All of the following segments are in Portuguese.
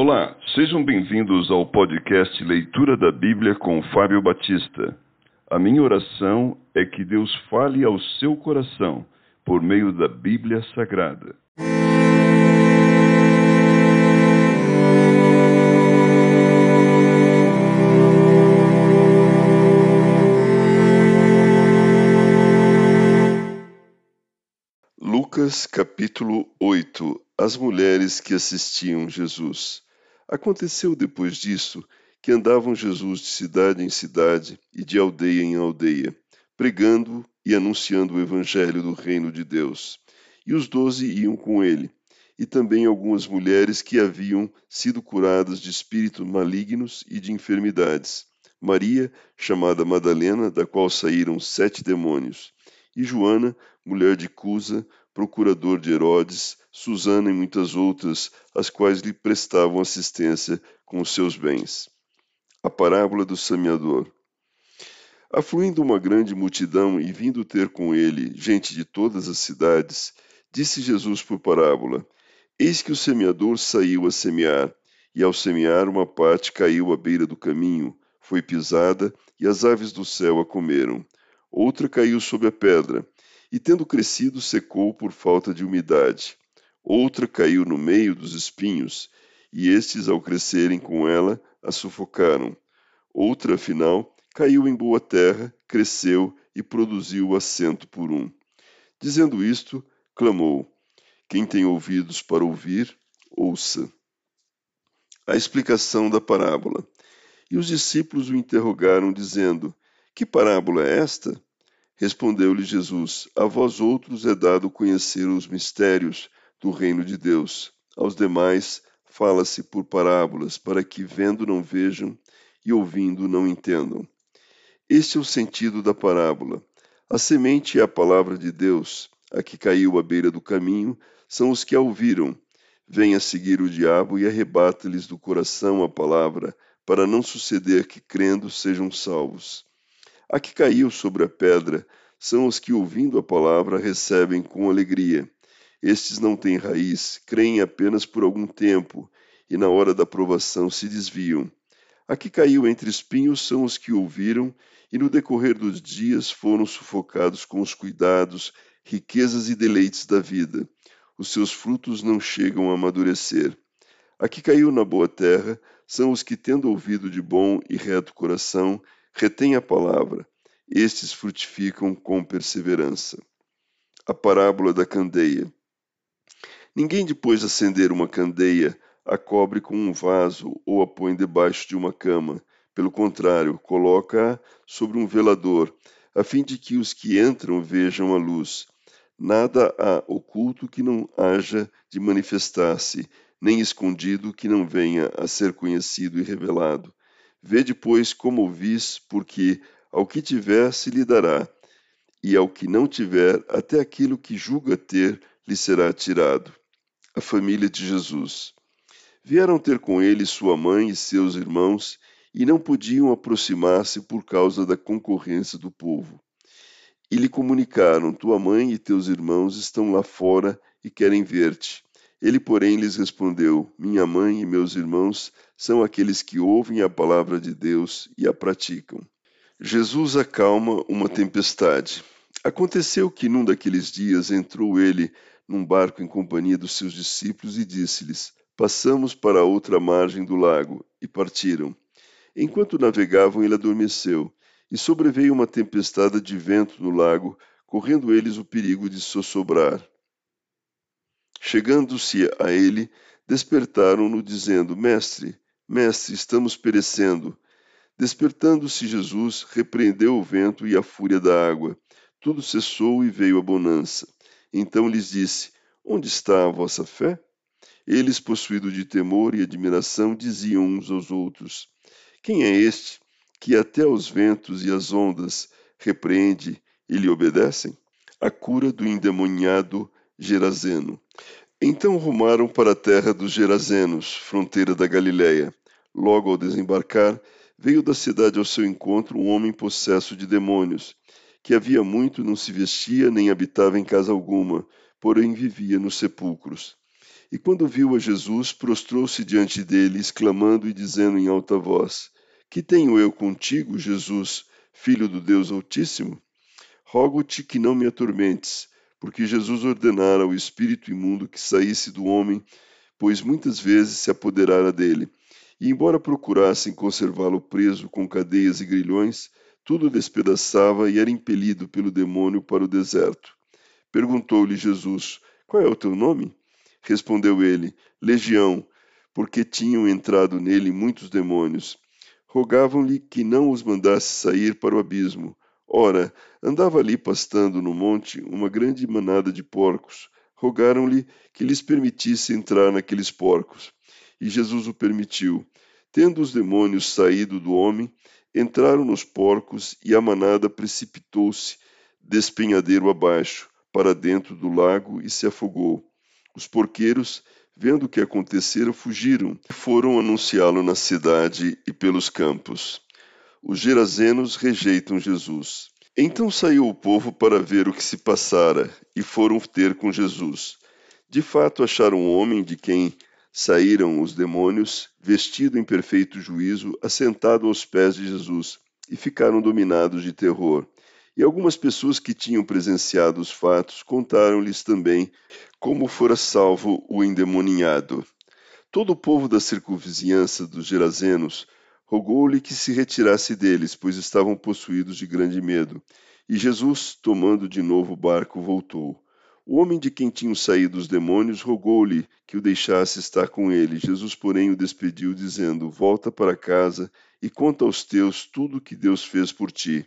Olá, sejam bem-vindos ao podcast Leitura da Bíblia com Fábio Batista. A minha oração é que Deus fale ao seu coração por meio da Bíblia Sagrada. Lucas capítulo 8 As mulheres que assistiam Jesus. Aconteceu depois disso que andavam Jesus de cidade em cidade e de aldeia em aldeia, pregando e anunciando o evangelho do reino de Deus. E os doze iam com ele, e também algumas mulheres que haviam sido curadas de espíritos malignos e de enfermidades. Maria, chamada Madalena, da qual saíram sete demônios, e Joana, mulher de Cusa, procurador de Herodes, Susana e muitas outras, as quais lhe prestavam assistência com os seus bens. A parábola do semeador. Afluindo uma grande multidão e vindo ter com ele gente de todas as cidades, disse Jesus por parábola: Eis que o semeador saiu a semear, e ao semear uma parte caiu à beira do caminho, foi pisada, e as aves do céu a comeram. Outra caiu sobre a pedra, e tendo crescido, secou por falta de umidade. Outra caiu no meio dos espinhos, e estes, ao crescerem com ela, a sufocaram. Outra, afinal, caiu em boa terra, cresceu e produziu assento por um. Dizendo isto, clamou: Quem tem ouvidos para ouvir, ouça. A explicação da parábola. E os discípulos o interrogaram, dizendo: Que parábola é esta? Respondeu-lhe Jesus: A vós outros é dado conhecer os mistérios do reino de Deus. Aos demais fala-se por parábolas, para que vendo não vejam e ouvindo não entendam. Este é o sentido da parábola. A semente é a palavra de Deus. A que caiu à beira do caminho são os que a ouviram. Vem a seguir o diabo e arrebata-lhes do coração a palavra, para não suceder que crendo sejam salvos. A que caiu sobre a pedra são os que, ouvindo a palavra, recebem com alegria. Estes não têm raiz, creem apenas por algum tempo, e na hora da provação se desviam. A que caiu entre espinhos são os que ouviram, e no decorrer dos dias foram sufocados com os cuidados, riquezas e deleites da vida. Os seus frutos não chegam a amadurecer. A que caiu na boa terra são os que, tendo ouvido de bom e reto coração, retém a palavra, estes frutificam com perseverança. A parábola da candeia. Ninguém, depois de acender uma candeia, a cobre com um vaso ou a põe debaixo de uma cama. Pelo contrário, coloca-a sobre um velador, a fim de que os que entram vejam a luz. Nada há oculto que não haja de manifestar-se, nem escondido que não venha a ser conhecido e revelado. Vede, pois, como ouvis, porque ao que tiver se lhe dará, e ao que não tiver, até aquilo que julga ter lhe será tirado. A família de Jesus. Vieram ter com ele sua mãe e seus irmãos, e não podiam aproximar-se por causa da concorrência do povo. E lhe comunicaram: Tua mãe e teus irmãos estão lá fora e querem ver-te. Ele, porém, lhes respondeu: Minha mãe e meus irmãos são aqueles que ouvem a palavra de Deus e a praticam. Jesus acalma uma tempestade. Aconteceu que num daqueles dias entrou ele num barco em companhia dos seus discípulos e disse-lhes: Passamos para a outra margem do lago, e partiram. Enquanto navegavam, ele adormeceu, e sobreveio uma tempestade de vento no lago, correndo eles o perigo de sossobrar. Chegando-se a ele, despertaram-no, dizendo: Mestre, mestre, estamos perecendo. Despertando-se Jesus, repreendeu o vento e a fúria da água. Tudo cessou e veio a bonança. Então lhes disse: Onde está a vossa fé? Eles, possuídos de temor e admiração, diziam uns aos outros: Quem é este que até os ventos e as ondas repreende e lhe obedecem? A cura do endemoniado Gerazeno. Então rumaram para a terra dos Gerazenos, fronteira da Galiléia. Logo ao desembarcar, veio da cidade ao seu encontro um homem possesso de demônios, que havia muito não se vestia nem habitava em casa alguma, porém vivia nos sepulcros. E quando viu a Jesus, prostrou-se diante dele, exclamando e dizendo em alta voz: Que tenho eu contigo, Jesus, filho do Deus Altíssimo? Rogo-te que não me atormentes, porque Jesus ordenara ao espírito imundo que saísse do homem, pois muitas vezes se apoderara dele. E embora procurassem conservá-lo preso com cadeias e grilhões, tudo despedaçava e era impelido pelo demônio para o deserto. Perguntou-lhe Jesus: Qual é o teu nome? Respondeu ele: Legião, porque tinham entrado nele muitos demônios. Rogavam-lhe que não os mandasse sair para o abismo. Ora, andava ali pastando no monte uma grande manada de porcos. Rogaram-lhe que lhes permitisse entrar naqueles porcos. E Jesus o permitiu. Tendo os demônios saído do homem, entraram nos porcos e a manada precipitou-se despenhadeiro abaixo, para dentro do lago e se afogou. Os porqueiros, vendo o que acontecera, fugiram e foram anunciá-lo na cidade e pelos campos. Os gerazenos rejeitam Jesus. Então saiu o povo para ver o que se passara e foram ter com Jesus. De fato, acharam um homem de quem saíram os demônios, vestido em perfeito juízo, assentado aos pés de Jesus, e ficaram dominados de terror. E algumas pessoas que tinham presenciado os fatos contaram-lhes também como fora salvo o endemoninhado. Todo o povo da circunvizinhança dos Gerazenos rogou-lhe que se retirasse deles, pois estavam possuídos de grande medo. E Jesus, tomando de novo o barco, voltou. O homem de quem tinham saído os demônios rogou-lhe que o deixasse estar com ele. Jesus, porém, o despediu, dizendo: Volta para casa e conta aos teus tudo o que Deus fez por ti.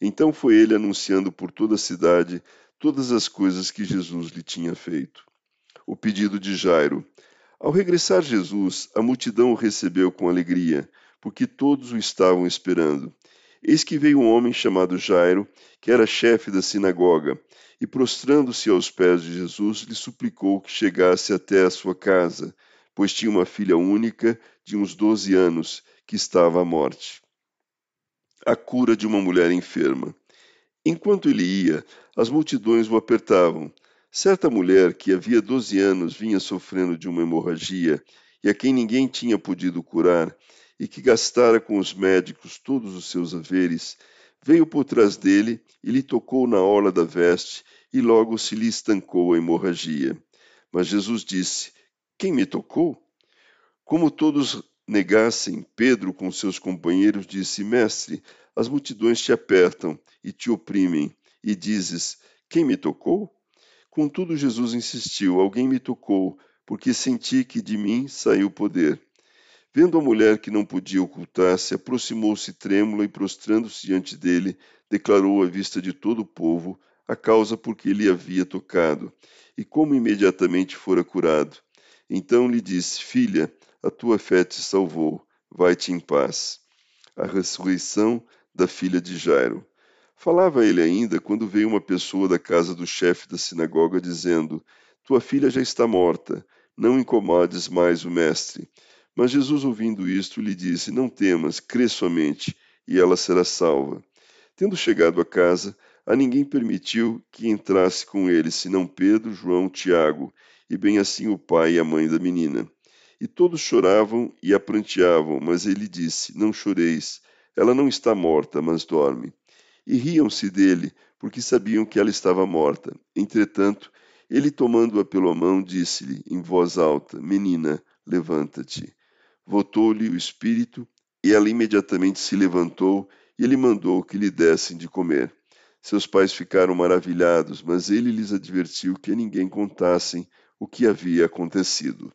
Então foi ele anunciando por toda a cidade todas as coisas que Jesus lhe tinha feito. O pedido de Jairo. Ao regressar Jesus, a multidão o recebeu com alegria, porque todos o estavam esperando. Eis que veio um homem chamado Jairo, que era chefe da sinagoga, e prostrando-se aos pés de Jesus, lhe suplicou que chegasse até a sua casa, pois tinha uma filha única de uns doze anos, que estava à morte a cura de uma mulher enferma. Enquanto ele ia, as multidões o apertavam. Certa mulher, que havia doze anos vinha sofrendo de uma hemorragia e a quem ninguém tinha podido curar, e que gastara com os médicos todos os seus haveres, veio por trás dele e lhe tocou na orla da veste, e logo se lhe estancou a hemorragia. Mas Jesus disse: Quem me tocou? Como todos negassem, Pedro com seus companheiros disse: Mestre, as multidões te apertam e te oprimem, e dizes: Quem me tocou? Contudo, Jesus insistiu: Alguém me tocou, porque senti que de mim saiu poder. Vendo a mulher que não podia ocultar-se, aproximou-se trêmula e, prostrando-se diante dele, declarou à vista de todo o povo a causa por que ele havia tocado e como imediatamente fora curado. Então lhe disse: Filha, a tua fé te salvou, vai-te em paz. A ressurreição da filha de Jairo. Falava ele ainda quando veio uma pessoa da casa do chefe da sinagoga dizendo: Tua filha já está morta, não incomodes mais o mestre. Mas Jesus, ouvindo isto, lhe disse: Não temas, crê somente, e ela será salva. Tendo chegado a casa, a ninguém permitiu que entrasse com ele, senão Pedro, João, Tiago, e bem assim o pai e a mãe da menina. E todos choravam e a pranteavam, mas ele disse: Não choreis, ela não está morta, mas dorme. E riam-se dele, porque sabiam que ela estava morta. Entretanto, ele, tomando-a pela mão, disse-lhe em voz alta: Menina, levanta-te. Voltou-lhe o espírito, e ela imediatamente se levantou, e ele mandou que lhe dessem de comer. Seus pais ficaram maravilhados, mas ele lhes advertiu que a ninguém contassem o que havia acontecido.